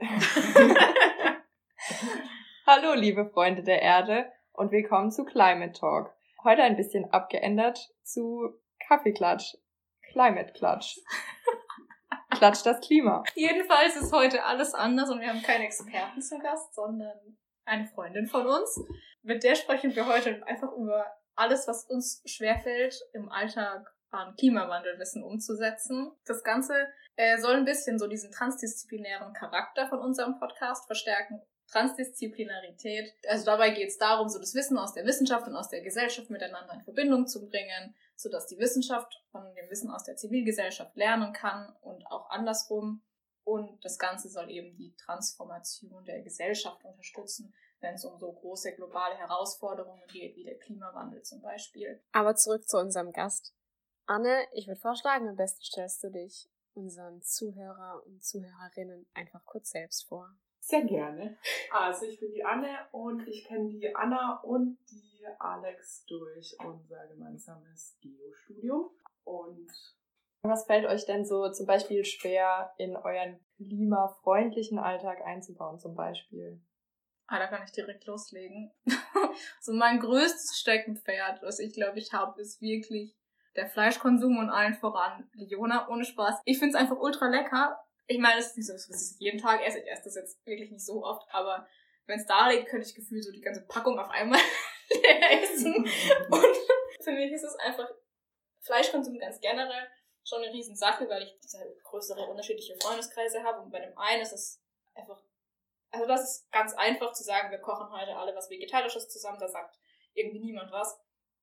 Hallo, liebe Freunde der Erde und willkommen zu Climate Talk. Heute ein bisschen abgeändert zu Kaffeeklatsch. Climate Klatsch. Klatsch das Klima. Jedenfalls ist heute alles anders und wir haben keine Experten zu Gast, sondern eine Freundin von uns. Mit der sprechen wir heute einfach über alles, was uns schwerfällt, im Alltag an Klimawandelwissen umzusetzen. Das Ganze äh, soll ein bisschen so diesen transdisziplinären Charakter von unserem Podcast verstärken. Transdisziplinarität. Also dabei geht es darum, so das Wissen aus der Wissenschaft und aus der Gesellschaft miteinander in Verbindung zu bringen, sodass die Wissenschaft von dem Wissen aus der Zivilgesellschaft lernen kann und auch andersrum. Und das Ganze soll eben die Transformation der Gesellschaft unterstützen, wenn es um so große globale Herausforderungen geht, wie der Klimawandel zum Beispiel. Aber zurück zu unserem Gast. Anne, ich würde vorschlagen, am besten stellst du dich unseren Zuhörer und Zuhörerinnen einfach kurz selbst vor. Sehr gerne. Also ich bin die Anne und ich kenne die Anna und die Alex durch unser gemeinsames Geostudium. Und was fällt euch denn so zum Beispiel schwer in euren klimafreundlichen Alltag einzubauen zum Beispiel? Ah, da kann ich direkt loslegen. so mein größtes Steckenpferd, was ich glaube ich habe, ist wirklich der Fleischkonsum und allen voran Leona ohne Spaß. Ich finde es einfach ultra lecker. Ich meine, es ist nicht so, dass ich jeden Tag esse. Ich esse das jetzt wirklich nicht so oft, aber wenn es da liegt, könnte ich gefühlt so die ganze Packung auf einmal essen. Und für mich ist es einfach Fleischkonsum ganz generell schon eine Riesensache, weil ich diese größere unterschiedliche Freundeskreise habe und bei dem einen ist es einfach also das ist ganz einfach zu sagen, wir kochen heute alle was Vegetarisches zusammen, da sagt irgendwie niemand was.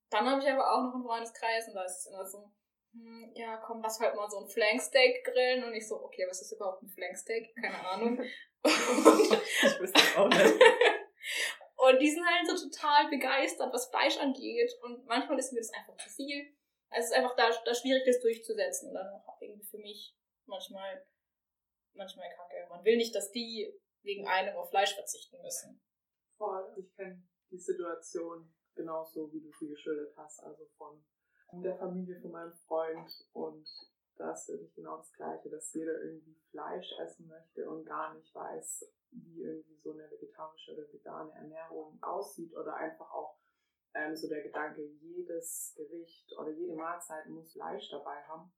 Dann habe ich aber auch noch einen Freundeskreis und da ist es immer so, hm, ja, komm, lass halt mal so ein Flanksteak grillen und ich so, okay, was ist überhaupt ein Flanksteak? Keine Ahnung. ich wüsste auch nicht. und die sind halt so total begeistert, was Fleisch angeht und manchmal ist mir das einfach zu viel. Also es ist einfach da, da schwierig, das durchzusetzen und dann auch irgendwie für mich manchmal, manchmal kacke. Man will nicht, dass die wegen einem auf Fleisch verzichten müssen. Voll. Ich kenne die Situation genauso, wie du sie geschildert hast, also von der Familie von meinem Freund. Und das ist wirklich genau das Gleiche, dass jeder irgendwie Fleisch essen möchte und gar nicht weiß, wie irgendwie so eine vegetarische oder vegane Ernährung aussieht oder einfach auch ähm, so der Gedanke, jedes Gericht oder jede Mahlzeit muss Fleisch dabei haben,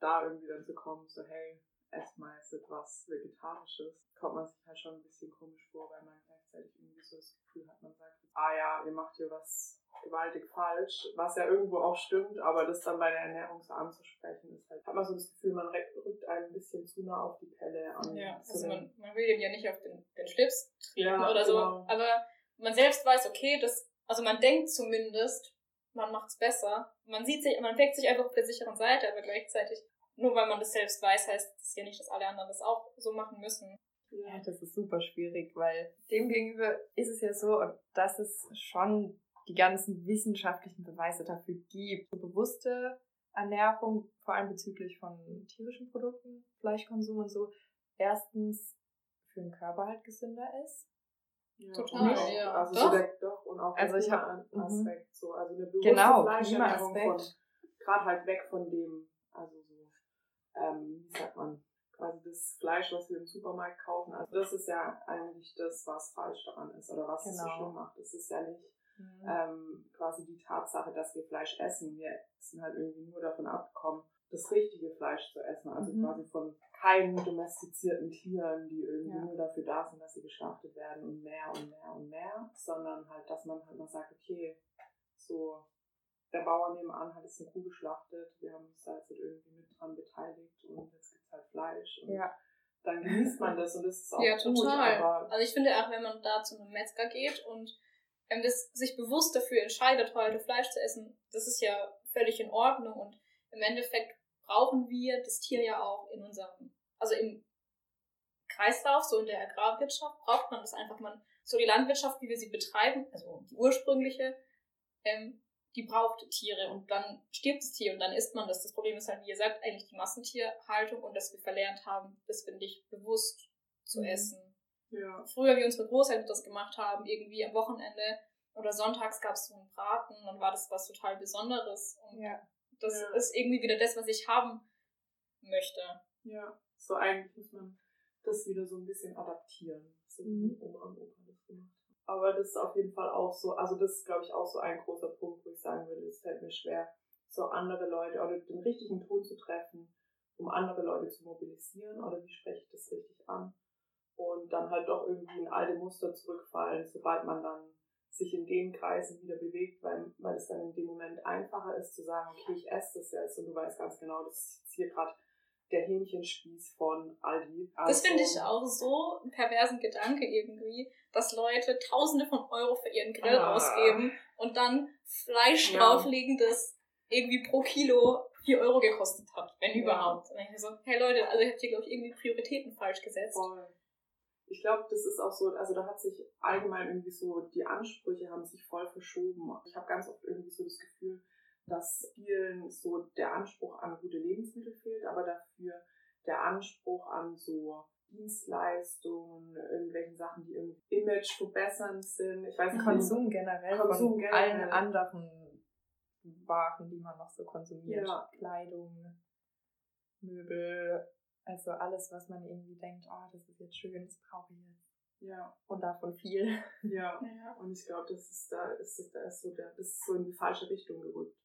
da irgendwie dann zu kommen, so hey, ess mal etwas Vegetarisches, kommt man sich halt schon ein bisschen komisch vor, weil man gleichzeitig irgendwie so das Gefühl hat, man sagt, ah ja, ihr macht hier was gewaltig falsch, was ja irgendwo auch stimmt, aber das dann bei der Ernährung so anzusprechen, ist halt, hat man so das Gefühl, man rückt einem ein bisschen zu nah auf die Pelle an. Ja, also man, man will dem ja nicht auf den, den Schlips treten ja, oder so, genau. aber man selbst weiß, okay, das, also man denkt zumindest, man macht's besser. Man sieht sich, man weckt sich einfach auf der sicheren Seite, aber gleichzeitig nur weil man das selbst weiß, heißt das ja nicht, dass alle anderen das auch so machen müssen. Ja, das ist super schwierig, weil demgegenüber ist es ja so, dass es schon die ganzen wissenschaftlichen Beweise dafür gibt. So bewusste Ernährung, vor allem bezüglich von tierischen Produkten, Fleischkonsum und so, erstens für den Körper halt gesünder ist. Ja, Total, auch, ja. Also doch. So der, doch, und auch also ich hab, mhm. Aspekt, so, also eine bewusste genau, Fleischernährung von, gerade halt weg von dem, also ähm, wie sagt man, quasi das Fleisch, was wir im Supermarkt kaufen. Also das ist ja eigentlich das, was falsch daran ist oder was genau. es so genau. schlimm macht. Das ist ja nicht mhm. ähm, quasi die Tatsache, dass wir Fleisch essen. Wir sind halt irgendwie nur davon abgekommen, das richtige Fleisch zu essen. Also mhm. quasi von keinen domestizierten Tieren, die irgendwie ja. nur dafür da sind, dass sie geschlachtet werden und mehr und mehr und mehr, sondern halt, dass man halt mal sagt, okay, so der Bauer nebenan hat jetzt eine Kuh geschlachtet, wir haben uns da jetzt halt irgendwie mit dran beteiligt und jetzt gibt es halt Fleisch. Und ja. dann genießt man das und das ist auch ja, gut. Total. also ich finde auch, wenn man da zu einem Metzger geht und ähm, das sich bewusst dafür entscheidet, heute Fleisch zu essen, das ist ja völlig in Ordnung und im Endeffekt brauchen wir das Tier ja auch in unserem, also im Kreislauf, so in der Agrarwirtschaft, braucht man das einfach. Man, so die Landwirtschaft, wie wir sie betreiben, also die ursprüngliche, ähm, die braucht Tiere und dann stirbt das Tier und dann isst man das. Das Problem ist halt, wie ihr sagt, eigentlich die Massentierhaltung und dass wir verlernt haben, das finde ich bewusst zu mhm. essen. Ja. Früher, wie unsere Großeltern das gemacht haben, irgendwie am Wochenende oder sonntags gab es so einen Braten, dann war das was total Besonderes. Und ja. das ja. ist irgendwie wieder das, was ich haben möchte. Ja, so eigentlich muss man das wieder so ein bisschen adaptieren. So Mhm. wie Oma und Opa das gemacht. Aber das ist auf jeden Fall auch so, also das ist, glaube ich, auch so ein großer Punkt, wo ich sagen würde, es fällt mir schwer, so andere Leute oder den richtigen Ton zu treffen, um andere Leute zu mobilisieren oder wie spreche ich das richtig an? Und dann halt doch irgendwie in alte Muster zurückfallen, sobald man dann sich in den Kreisen wieder bewegt, weil, weil es dann in dem Moment einfacher ist zu sagen, okay, ich esse das jetzt und du weißt ganz genau, das ist jetzt hier gerade der Hähnchenspieß von Aldi. Das Also- finde ich auch so einen perversen Gedanke irgendwie, dass Leute Tausende von Euro für ihren Grill Ah. ausgeben und dann Fleisch Ja. drauflegen, das irgendwie pro Kilo 4 Euro gekostet hat, wenn Ja. überhaupt. Und ich mir so, hey Leute, also ihr habt hier, glaube ich, irgendwie Prioritäten falsch gesetzt. Voll. Ich glaube, das ist auch so, also da hat sich allgemein irgendwie so, die Ansprüche haben sich voll verschoben. Ich habe ganz oft irgendwie so das Gefühl, dass vielen so der Anspruch an gute Lebensmittel fehlt, aber dafür der Anspruch an so Dienstleistungen, irgendwelchen Sachen, die irgendwie Image verbessern sind. Ich weiß nicht, Konsum generell Konsum von generell. allen anderen Waren, die man noch so konsumiert. Ja. Kleidung, Möbel, also alles, was man irgendwie denkt, oh, das ist jetzt schön, das brauche ich jetzt. Ja, Und davon viel. ja. Ja. Und ich glaube, das ist da ist da ist so der das ist so in die falsche Richtung gerückt.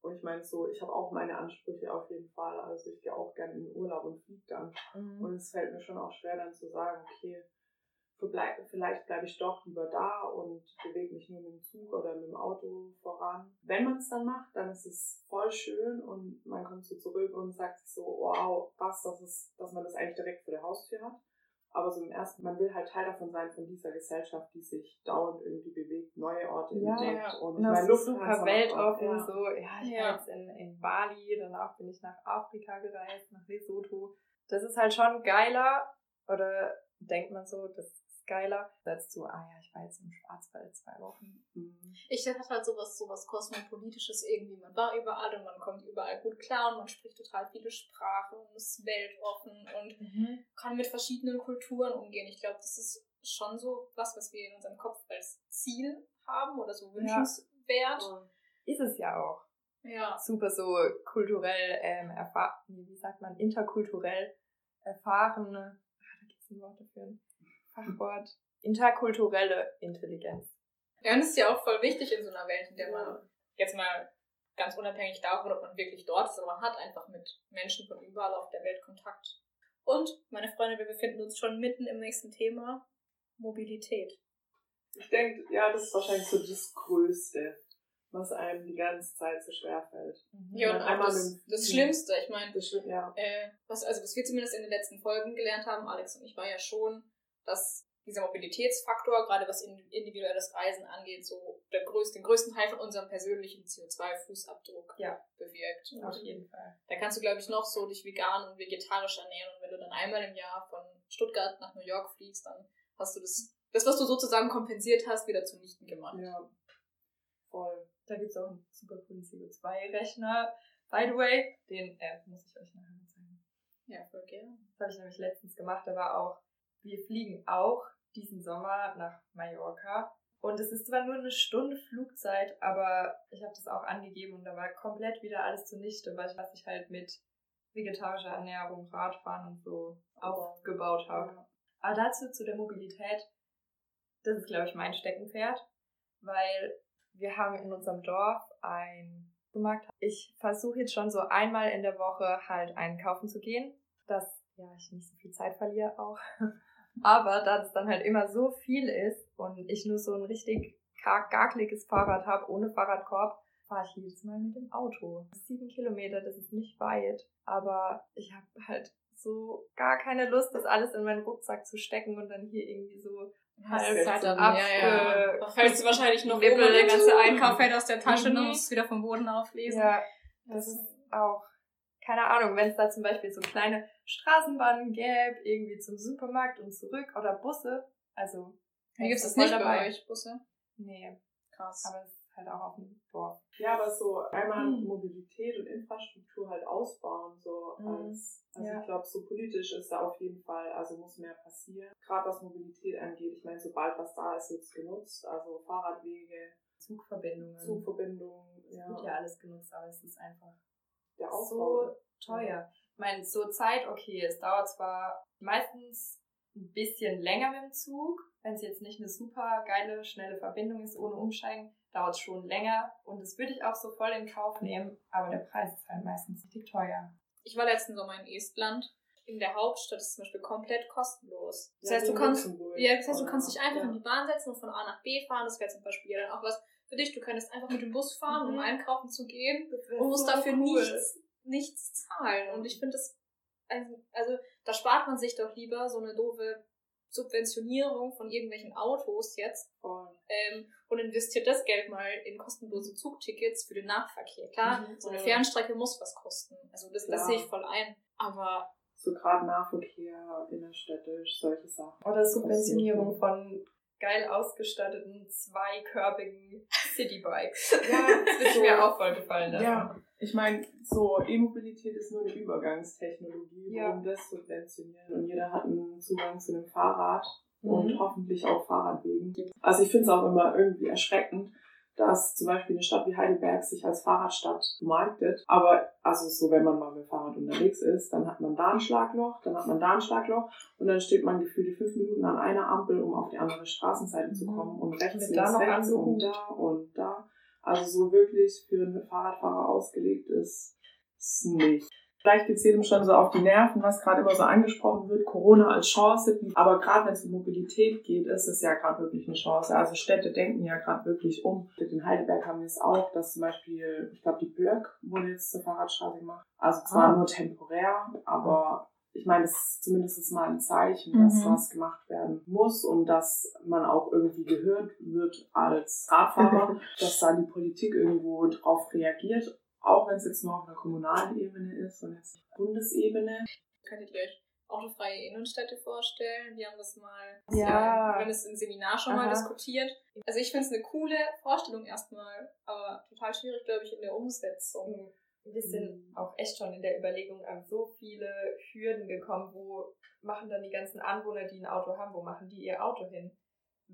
Und ich meine so, ich habe auch meine Ansprüche auf jeden Fall. Also ich gehe auch gerne in den Urlaub und fliege dann. Und es fällt mir schon auch schwer dann zu sagen, okay, vielleicht bleibe ich doch lieber da und bewege mich nur mit dem Zug oder mit dem Auto voran. Wenn man es dann macht, dann ist es voll schön und man kommt so zurück und sagt so, wow, was, dass, es, dass man das eigentlich direkt vor der Haustür hat. Aber so im ersten, man will halt Teil davon sein, von dieser Gesellschaft, die sich dauernd irgendwie bewegt, neue Orte Ja, entdeckt. ja. Und Und so Lufthansa super weltoffen, ja. so, ja, ich Ja. war jetzt in, in Bali, danach bin ich nach Afrika gereist, nach Lesotho. Das ist halt schon geiler, oder denkt man so, das ist geiler, als zu, ah ja, ich war jetzt im Schwarzwald zwei Wochen. Mhm. Ich hatte halt sowas, sowas Kosmopolitisches irgendwie. Man war überall und man kommt überall gut klar und man spricht total viele Sprachen und ist weltoffen und kann mit verschiedenen Kulturen umgehen. Ich glaube, das ist schon so was, was wir in unserem Kopf als Ziel haben oder so wünschenswert. Voll. Ist es ja auch. Ja. super so kulturell ähm, erfahren, wie sagt man, interkulturell erfahren, ah, da gibt es ein Wort dafür, Fachwort, interkulturelle Intelligenz. Ja, und das ist ja auch voll wichtig in so einer Welt, in der man jetzt mal ganz unabhängig davon, ob man wirklich dort ist, aber man hat einfach mit Menschen von überall auf der Welt Kontakt. Und, meine Freunde, wir befinden uns schon mitten im nächsten Thema. Mobilität. Ich denke, ja, das ist wahrscheinlich so das Größte, was einem die ganze Zeit so schwer fällt. Ja, und einmal das, das Schlimmste, ich meine, ja. äh, was, also was wir zumindest in den letzten Folgen gelernt haben, Alex und ich, war ja schon, dass dieser Mobilitätsfaktor, gerade was in- individuelles Reisen angeht, so der größte, den größten Teil von unserem persönlichen CO2-Fußabdruck Ja. bewirkt. Auf Und jeden Fall. da kannst du, glaube ich, noch so dich vegan und vegetarisch ernähren. Und wenn du dann einmal im Jahr von Stuttgart nach New York fliegst, dann hast du das, das was du sozusagen kompensiert hast, wieder zunichten gemacht. Ja. Voll. Da gibt es auch einen super coolen CO2-Rechner. By the way, den äh, muss ich euch nachher mal zeigen. Ja, voll gerne. Das habe ich nämlich letztens gemacht. Da war auch, wir fliegen auch diesen Sommer nach Mallorca. Und es ist zwar nur eine Stunde Flugzeit, aber ich habe das auch angegeben und da war komplett wieder alles zunichte, weil ich, was ich halt mit vegetarischer Ernährung, Radfahren und so aufgebaut habe. Aber dazu zu der Mobilität, das ist, glaube ich, mein Steckenpferd, weil wir haben in unserem Dorf ein Supermarkt. Ich versuche jetzt schon so einmal in der Woche halt einkaufen zu gehen, dass ja ich nicht so viel Zeit verliere auch. Aber da das dann halt immer so viel ist und ich nur so ein richtig gar- garkliges Fahrrad habe, ohne Fahrradkorb, fahre ich jedes Mal mit dem Auto. Sieben Kilometer, das ist nicht weit, aber ich habe halt so gar keine Lust, das alles in meinen Rucksack zu stecken und dann hier irgendwie so halb Zeit dann, ja, ja. Fällst du wahrscheinlich noch um Nippel und der ganze. Einkauf fällt aus der Tasche und Mhm. du musst wieder vom Boden auflesen. Ja, das ist auch, keine Ahnung, wenn es da zum Beispiel so kleine Straßenbahnen gäbe, irgendwie zum Supermarkt und zurück oder Busse, also. Wie das voll nicht bei euch, Busse? Nee, Krass. aber es ist halt auch auf dem Dorf. Ja, aber so einmal Mhm. Mobilität und Infrastruktur halt ausbauen, so Mhm. als, also Ja. ich glaube, so politisch ist da auf jeden Fall, also muss mehr passieren. Gerade was Mobilität angeht, ich meine, sobald was da ist, wird es genutzt, also Fahrradwege, Zugverbindungen. Zugverbindungen, Es ja, wird ja alles genutzt, aber es ist einfach der so Ausbau. teuer. Ich meine, so Zeit, okay, es dauert zwar meistens ein bisschen länger mit dem Zug, wenn es jetzt nicht eine super geile, schnelle Verbindung ist ohne Umsteigen, dauert es schon länger und das würde ich auch so voll in Kauf nehmen, aber der Preis ist halt meistens richtig teuer. Ich war letzten Sommer in Estland. In der Hauptstadt ist zum Beispiel komplett kostenlos. Das Ja, heißt, du kannst, ja, das heißt, du kannst dich einfach ja. in die Bahn setzen und von A nach B fahren. Das wäre zum Beispiel ja dann auch was für dich. Du könntest einfach mit dem Bus fahren, um Mhm. einkaufen zu gehen und musst so dafür cool. nichts, nichts zahlen. Und ich finde das, also, also da spart man sich doch lieber so eine doofe Subventionierung von irgendwelchen Autos jetzt Voll. ähm, und investiert das Geld mal in kostenlose Zugtickets für den Nahverkehr. Klar, Mhm. so eine. Fernstrecke muss was kosten. Also das, das sehe ich voll ein. Aber So gerade Nahverkehr, innerstädtisch, solche Sachen. Oder Subventionierung von geil ausgestatteten, zweikörbigen Citybikes. Ja, Das würde mir auch voll gefallen. lassen. Ja, ich meine, so E-Mobilität ist nur eine Übergangstechnologie, Ja. warum das subventionieren und jeder hat einen Zugang zu einem Fahrrad Mhm. und hoffentlich auch Fahrradwegen. Also ich finde es auch immer irgendwie erschreckend, dass zum Beispiel eine Stadt wie Heidelberg sich als Fahrradstadt marktet. Aber also so, wenn man mal mit dem Fahrrad unterwegs ist, dann hat man da ein Schlagloch, dann hat man da ein Schlagloch und dann steht man gefühlte fünf Minuten an einer Ampel, um auf die andere Straßenseite zu Mhm. kommen und rechts, links, rechts und da und da. Also so wirklich für einen Fahrradfahrer ausgelegt ist es nicht. Vielleicht geht es jedem schon so auf die Nerven, was gerade immer so angesprochen wird, Corona als Chance. Aber gerade wenn es um Mobilität geht, ist es ja gerade wirklich eine Chance. Also Städte denken ja gerade wirklich um. In Heidelberg haben wir es auch, dass zum Beispiel, ich glaube, die Blöck wurde jetzt zur Fahrradstraße gemacht. Also zwar Ah. nur temporär, aber ich meine, es ist zumindest mal ein Zeichen, dass Mhm. was gemacht werden muss und dass man auch irgendwie gehört wird als Radfahrer, dass da die Politik irgendwo drauf reagiert, auch wenn es jetzt nur auf einer kommunalen Ebene ist und jetzt Bundesebene. könntet ihr euch autofreie Innenstädte vorstellen? Wir haben das mal Ja. wir haben das im Seminar schon mal Aha. diskutiert. Also ich finde es eine coole Vorstellung erstmal, aber total schwierig, glaube ich, in der Umsetzung. Wir sind auch echt schon in der Überlegung an so viele Hürden gekommen, wo machen dann die ganzen Anwohner, die ein Auto haben, wo machen die ihr Auto hin?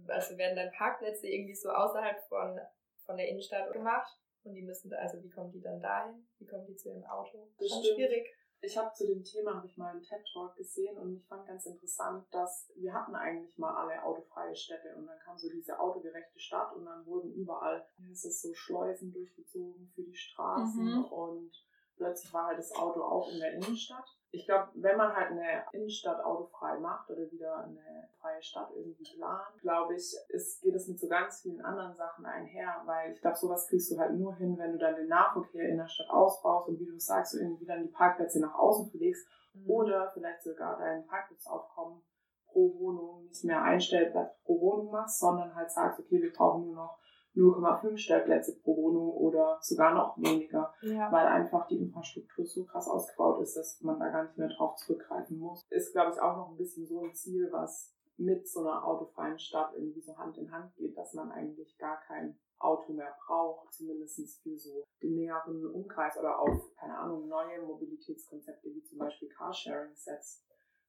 Also werden dann Parkplätze irgendwie so außerhalb von, von der Innenstadt gemacht und die müssen da, also wie kommen die dann dahin? Wie kommen die zu ihrem Auto? Das Schon stimmt. schwierig. Ich habe zu dem Thema habe ich mal einen TED Talk gesehen und ich fand ganz interessant, dass wir hatten eigentlich mal alle autofreie Städte und dann kam so diese autogerechte Stadt und dann wurden überall, es ist so Schleusen durchgezogen für die Straßen Mhm. und plötzlich war halt das Auto auch in der Innenstadt. Ich glaube, wenn man halt eine Innenstadt autofrei macht oder wieder eine freie Stadt irgendwie plant, glaube ich, ist, geht es mit so ganz vielen anderen Sachen einher, weil ich glaube, sowas kriegst du halt nur hin, wenn du dann den Nahverkehr in der Stadt ausbaust und wie du sagst, irgendwie dann die Parkplätze nach außen verlegst Mhm. oder vielleicht sogar dein Parkplatzaufkommen pro Wohnung nicht mehr ein Stellplatz pro Wohnung machst, sondern halt sagst, okay, wir brauchen nur noch 0,5 Stellplätze pro Wohnung oder sogar noch weniger, Ja. weil einfach die Infrastruktur so krass ausgebaut ist, dass man da gar nicht mehr drauf zurückgreifen muss. Ist, glaube ich, auch noch ein bisschen so ein Ziel, was mit so einer autofreien Stadt irgendwie so Hand in Hand geht, dass man eigentlich gar kein Auto mehr braucht, zumindest für so den näheren Umkreis oder auf, keine Ahnung, neue Mobilitätskonzepte wie zum Beispiel Carsharing setzt.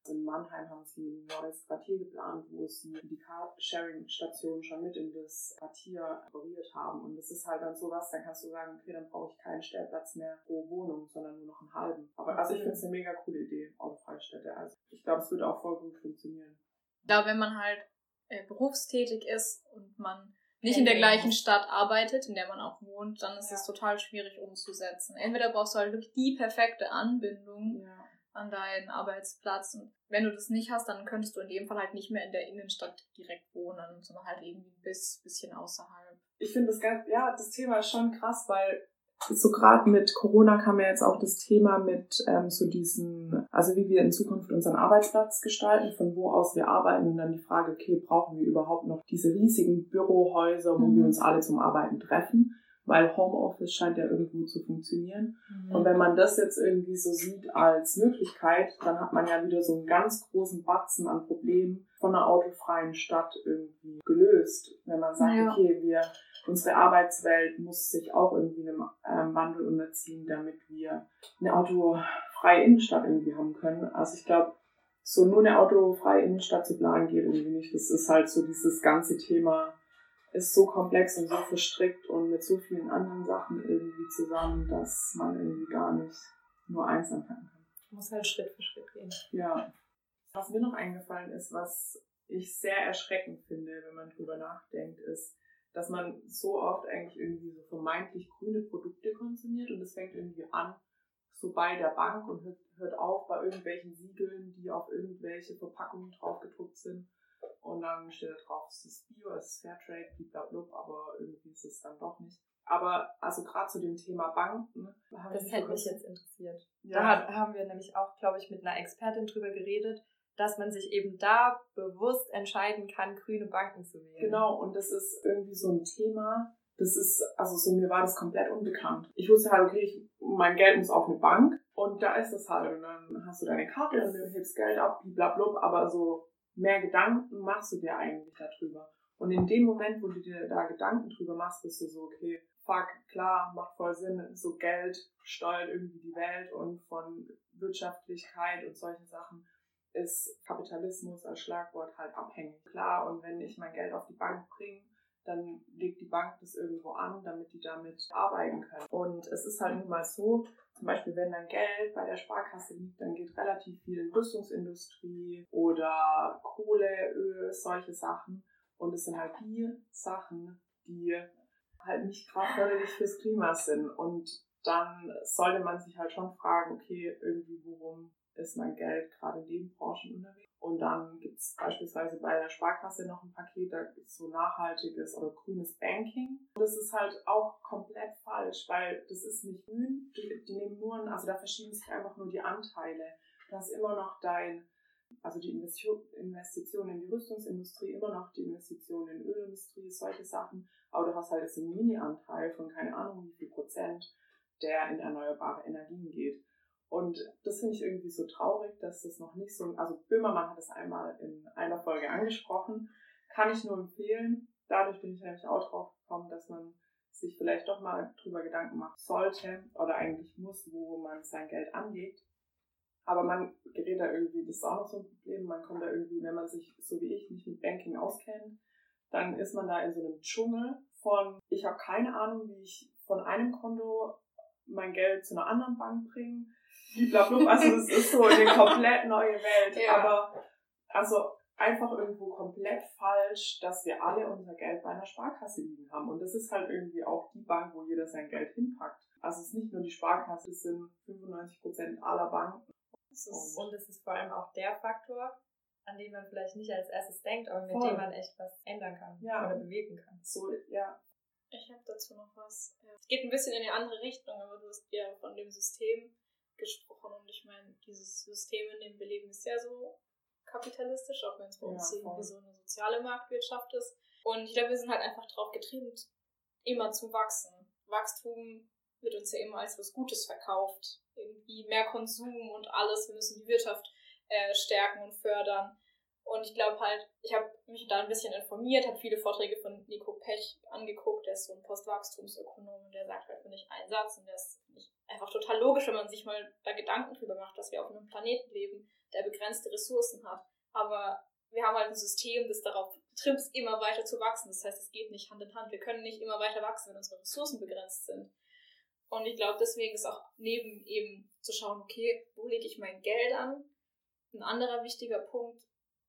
In Mannheim haben sie ein neues Quartier geplant, wo sie die Carsharing-Station schon mit in das Quartier integriert haben. Und das ist halt dann sowas, dann kannst du sagen, okay, dann brauche ich keinen Stellplatz mehr pro Wohnung, sondern nur noch einen halben. Aber also ich finde es eine mega coole Idee, autofreie Städte. Also ich glaube, es wird auch voll gut funktionieren. Glaube, wenn man halt äh, berufstätig ist und man nicht in der gleichen. Stadt arbeitet, in der man auch wohnt, dann ist Ja. es total schwierig umzusetzen. Entweder brauchst du halt wirklich die perfekte Anbindung Ja. An deinen Arbeitsplatz. Und wenn du das nicht hast, dann könntest du in dem Fall halt nicht mehr in der Innenstadt direkt wohnen, sondern halt irgendwie ein bis, bisschen außerhalb. ich finde das ganz, ja, das Thema ist schon krass, weil so gerade mit Corona kam ja jetzt auch das Thema mit ähm, so diesen, also wie wir in Zukunft unseren Arbeitsplatz gestalten, von wo aus wir arbeiten und dann die Frage, okay, brauchen wir überhaupt noch diese riesigen Bürohäuser, wo Mhm. wir uns alle zum Arbeiten treffen? Weil Homeoffice scheint ja irgendwo zu funktionieren. Und wenn man das jetzt irgendwie so sieht als Möglichkeit, dann hat man ja wieder so einen ganz großen Batzen an Problemen von einer autofreien Stadt irgendwie gelöst. Wenn man sagt, Ja. okay, wir, unsere Arbeitswelt muss sich auch irgendwie einem ähm, Wandel unterziehen, damit wir eine autofreie Innenstadt irgendwie haben können. Also ich glaube, so nur eine autofreie Innenstadt zu planen geht irgendwie nicht. Das ist halt so dieses ganze Thema ist so komplex und so verstrickt und mit so vielen anderen Sachen irgendwie zusammen, dass man irgendwie gar nicht nur eins anfangen kann. Muss halt Schritt für Schritt gehen. Ja. Was mir noch eingefallen ist, was ich sehr erschreckend finde, wenn man drüber nachdenkt, ist, dass man so oft eigentlich irgendwie so vermeintlich grüne Produkte konsumiert und es fängt irgendwie an, so bei der Bank und hört, hört auf bei irgendwelchen Siegeln, die auf irgendwelche Verpackungen drauf gedruckt sind. Und dann steht da drauf, es ist Bio, es ist Fairtrade, blablabla, aber irgendwie ist es dann doch nicht. Aber also gerade zu dem Thema Banken. Das hätte mich jetzt interessiert. Ja. Da haben wir nämlich auch, glaube ich, mit einer Expertin drüber geredet, dass man sich eben da bewusst entscheiden kann, grüne Banken zu wählen. Genau, und das ist irgendwie so ein Thema, das ist, also so mir war das komplett unbekannt. Ich wusste halt, okay, ich, mein Geld muss auf eine Bank und da ist das halt. Und dann hast du deine Karte und du hebst Geld ab, blablabla, aber so mehr Gedanken machst du dir eigentlich darüber. Und in dem Moment, wo du dir da Gedanken drüber machst, bist du so, okay, fuck, klar, macht voll Sinn, so Geld steuert irgendwie die Welt und von Wirtschaftlichkeit und solchen Sachen ist Kapitalismus als Schlagwort halt abhängig. Klar, und wenn ich mein Geld auf die Bank bringe, dann legt die Bank das irgendwo an, damit die damit arbeiten können. Und es ist halt nun mal so, zum Beispiel, wenn dein Geld bei der Sparkasse liegt, dann geht relativ viel in Rüstungsindustrie oder Kohle, Öl, solche Sachen. Und es sind halt die Sachen, die halt nicht gerade förderlich fürs Klima sind. Und dann sollte man sich halt schon fragen, okay, irgendwie, worum ist mein Geld gerade in den Branchen unterwegs? Und dann gibt es beispielsweise bei der Sparkasse noch ein Paket, da gibt es so nachhaltiges oder grünes Banking. Und das ist halt auch komplett falsch, weil das ist nicht grün. Die, die nehmen nur, also da verschieben sich einfach nur die Anteile. Du hast immer noch dein, also die Investition in die Rüstungsindustrie, immer noch die Investition in die Ölindustrie, solche Sachen. Aber du hast halt jetzt einen Mini-Anteil von keine Ahnung wie viel Prozent, der in erneuerbare Energien geht. Und das finde ich irgendwie so traurig, dass das noch nicht so, also Böhmermann hat es einmal in einer Folge angesprochen, kann ich nur empfehlen. Dadurch bin ich nämlich auch drauf gekommen, dass man sich vielleicht doch mal drüber Gedanken machen sollte oder eigentlich muss, wo man sein Geld anlegt. Aber man gerät da irgendwie, das ist auch noch so ein Problem, man kommt da irgendwie, wenn man sich so wie ich nicht mit Banking auskennt, dann ist man da in so einem Dschungel von, ich habe keine Ahnung, wie ich von einem Konto mein Geld zu einer anderen Bank bringe blablabla. Also es ist so eine komplett neue Welt. Ja. Aber also einfach irgendwo komplett falsch, dass wir alle unser Geld bei einer Sparkasse liegen haben. Und das ist halt irgendwie auch die Bank, wo jeder sein Geld hinpackt. Also es ist nicht nur die Sparkasse, es sind 95 Prozent aller Banken. Ist, und es ist vor allem auch der Faktor, an den man vielleicht nicht als erstes denkt, aber mit Voll. dem man echt was ändern kann ja. oder bewegen kann. So, ja. Ich habe dazu noch was. Es geht ein bisschen in eine andere Richtung, aber du hast ja von dem System gesprochen und ich meine, dieses System, in dem wir leben, ist ja so kapitalistisch, auch wenn es bei uns ja, irgendwie so eine soziale Marktwirtschaft ist. Und ich glaube, wir sind halt einfach drauf getrieben, immer zu wachsen. Wachstum wird uns ja immer als was Gutes verkauft. Irgendwie mehr Konsum und alles. Wir müssen die Wirtschaft äh, stärken und fördern. Und ich glaube halt, ich habe mich da ein bisschen informiert, habe viele Vorträge von Nico Pech angeguckt, der ist so ein Postwachstumsökonom und der sagt halt, finde ich, einen Satz und der ist einfach total logisch, wenn man sich mal da Gedanken drüber macht, dass wir auf einem Planeten leben, der begrenzte Ressourcen hat. Aber wir haben halt ein System, das darauf trimmt, immer weiter zu wachsen. Das heißt, es geht nicht Hand in Hand. Wir können nicht immer weiter wachsen, wenn unsere Ressourcen begrenzt sind. Und ich glaube, deswegen ist auch neben eben zu schauen, okay, wo lege ich mein Geld an? Ein anderer wichtiger Punkt,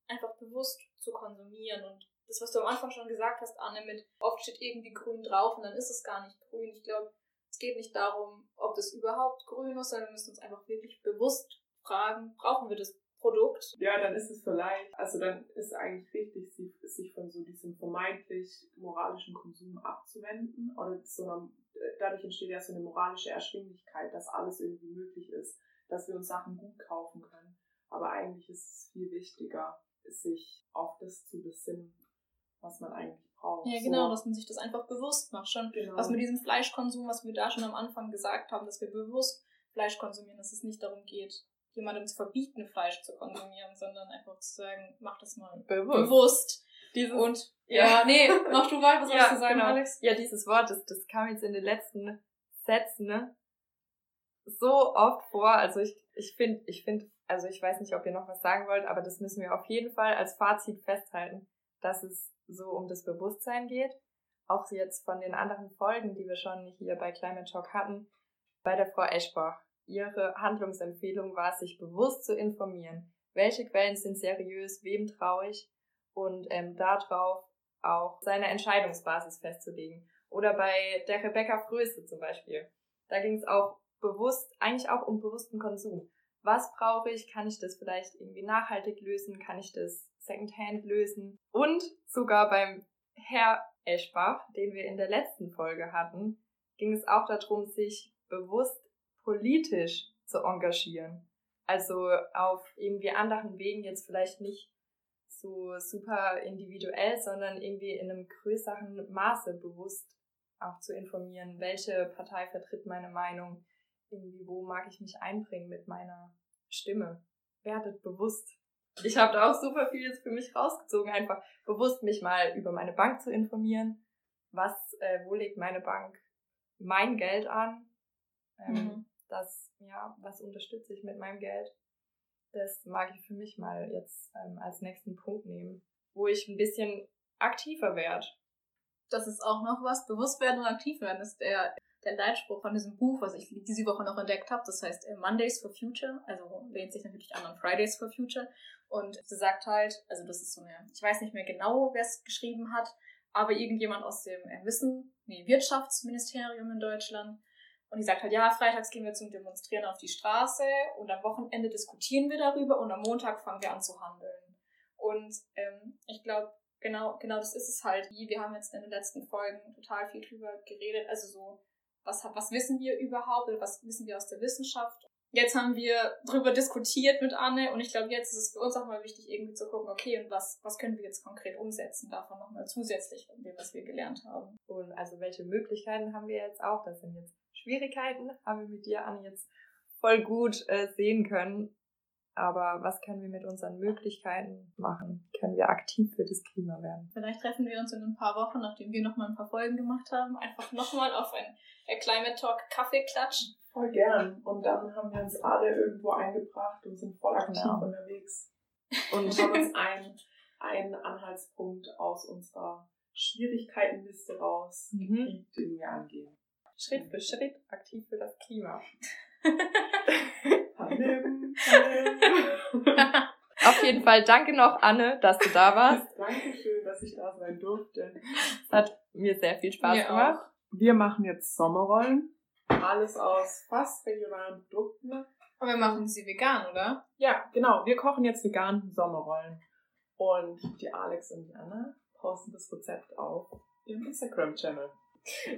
einfach bewusst zu konsumieren und das, was du am Anfang schon gesagt hast, Anne, mit oft steht irgendwie grün drauf und dann ist es gar nicht grün. Ich glaube, es geht nicht darum, ob das überhaupt grün ist, sondern wir müssen uns einfach wirklich bewusst fragen, brauchen wir das Produkt? Ja, dann ist es vielleicht, also dann ist eigentlich wichtig, sich von so diesem vermeintlich moralischen Konsum abzuwenden oder so einer, dadurch entsteht ja so eine moralische Erschwinglichkeit, dass alles irgendwie möglich ist, dass wir uns Sachen gut kaufen können. Aber eigentlich ist es viel wichtiger, sich auf das zu besinnen, was man eigentlich braucht. Ja, genau, so. dass man sich das einfach bewusst macht. Schon genau. was mit diesem Fleischkonsum, was wir da schon am Anfang gesagt haben, dass wir bewusst Fleisch konsumieren, dass es nicht darum geht, jemandem zu verbieten, Fleisch zu konsumieren, sondern einfach zu sagen, mach das mal bewusst. bewusst. Dieses, und ja, ja, nee, mach du weiter, was ja, du sagen, genau. Alex? Ja, dieses Wort, das, das kam jetzt in den letzten Sätzen, ne? So oft vor. Also ich, ich finde, ich finde also ich weiß nicht, ob ihr noch was sagen wollt, aber das müssen wir auf jeden Fall als Fazit festhalten, dass es so um das Bewusstsein geht. Auch jetzt von den anderen Folgen, die wir schon hier bei Climate Talk hatten, bei der Frau Eschbach. ihre Handlungsempfehlung war, sich bewusst zu informieren. Welche Quellen sind seriös, wem traue ich und ähm, darauf auch seine Entscheidungsbasis festzulegen. Oder bei der Rebecca Fröse zum Beispiel. Da ging es auch bewusst, eigentlich auch um bewussten Konsum. Was brauche ich? Kann ich das vielleicht irgendwie nachhaltig lösen? Kann ich das Secondhand lösen? Und sogar beim Herr Eschbach, den wir in der letzten Folge hatten, ging es auch darum, sich bewusst politisch zu engagieren. Also auf irgendwie anderen Wegen jetzt vielleicht nicht so super individuell, sondern irgendwie in einem größeren Maße bewusst auch zu informieren, welche Partei vertritt meine Meinung, irgendwie wo mag ich mich einbringen mit meiner Stimme. Werdet bewusst. Ich habe da auch super vieles für mich rausgezogen, einfach bewusst mich mal über meine Bank zu informieren. Was, äh, wo legt meine Bank mein Geld an? Ähm, mhm. Das, ja, was unterstütze ich mit meinem Geld? Das mag ich für mich mal jetzt ähm, als nächsten Punkt nehmen, wo ich ein bisschen aktiver werde das ist auch noch was. Bewusst werden und aktiv werden ist der, der Leitspruch von diesem Buch, was ich diese Woche noch entdeckt habe. Das heißt äh, Mondays for Future, also lehnt sich natürlich an an Fridays for Future. Und sie sagt halt, also das ist so eine, ich weiß nicht mehr genau, wer es geschrieben hat, aber irgendjemand aus dem äh, Wissen, nee, Wirtschaftsministerium in Deutschland. Und die sagt halt, ja, freitags gehen wir zum Demonstrieren auf die Straße und am Wochenende diskutieren wir darüber und am Montag fangen wir an zu handeln. Und ähm, ich glaube, genau, genau das ist es halt. Wir haben jetzt in den letzten Folgen total viel drüber geredet. Also so, was, was wissen wir überhaupt oder was wissen wir aus der Wissenschaft? Jetzt haben wir drüber diskutiert mit Anne und ich glaube, jetzt ist es für uns auch mal wichtig, irgendwie zu gucken, okay, und was, was können wir jetzt konkret umsetzen davon nochmal zusätzlich von dem, was wir gelernt haben. Und also welche Möglichkeiten haben wir jetzt auch? Das sind jetzt Schwierigkeiten, haben wir mit dir, Anne, jetzt voll gut äh, sehen können. Aber was können wir mit unseren Möglichkeiten machen? Können wir aktiv für das Klima werden? Vielleicht treffen wir uns in ein paar Wochen, nachdem wir nochmal ein paar Folgen gemacht haben, einfach nochmal auf ein Climate Talk Kaffeeklatsch. Voll gern. Und dann haben wir uns alle irgendwo eingebracht und sind voll aktiv genau. unterwegs. Und haben uns einen, einen Anhaltspunkt aus unserer Schwierigkeitenliste rausgekriegt, mhm. den wir angehen. Schritt für Schritt aktiv für das Klima. Auf jeden Fall danke noch, Anne, dass du da warst. Dankeschön, dass ich da sein durfte. Es hat mir sehr viel Spaß mir gemacht. Auch. Wir machen jetzt Sommerrollen. Alles aus fast regionalen Produkten. Aber wir machen sie vegan, oder? Ja, genau. Wir kochen jetzt vegan Sommerrollen. Und die Alex und die Anna posten das Rezept auf ihrem Instagram-Channel.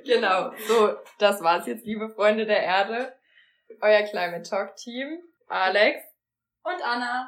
Genau. So, das war's jetzt, liebe Freunde der Erde euer Climate Talk Team, Alex und Anna.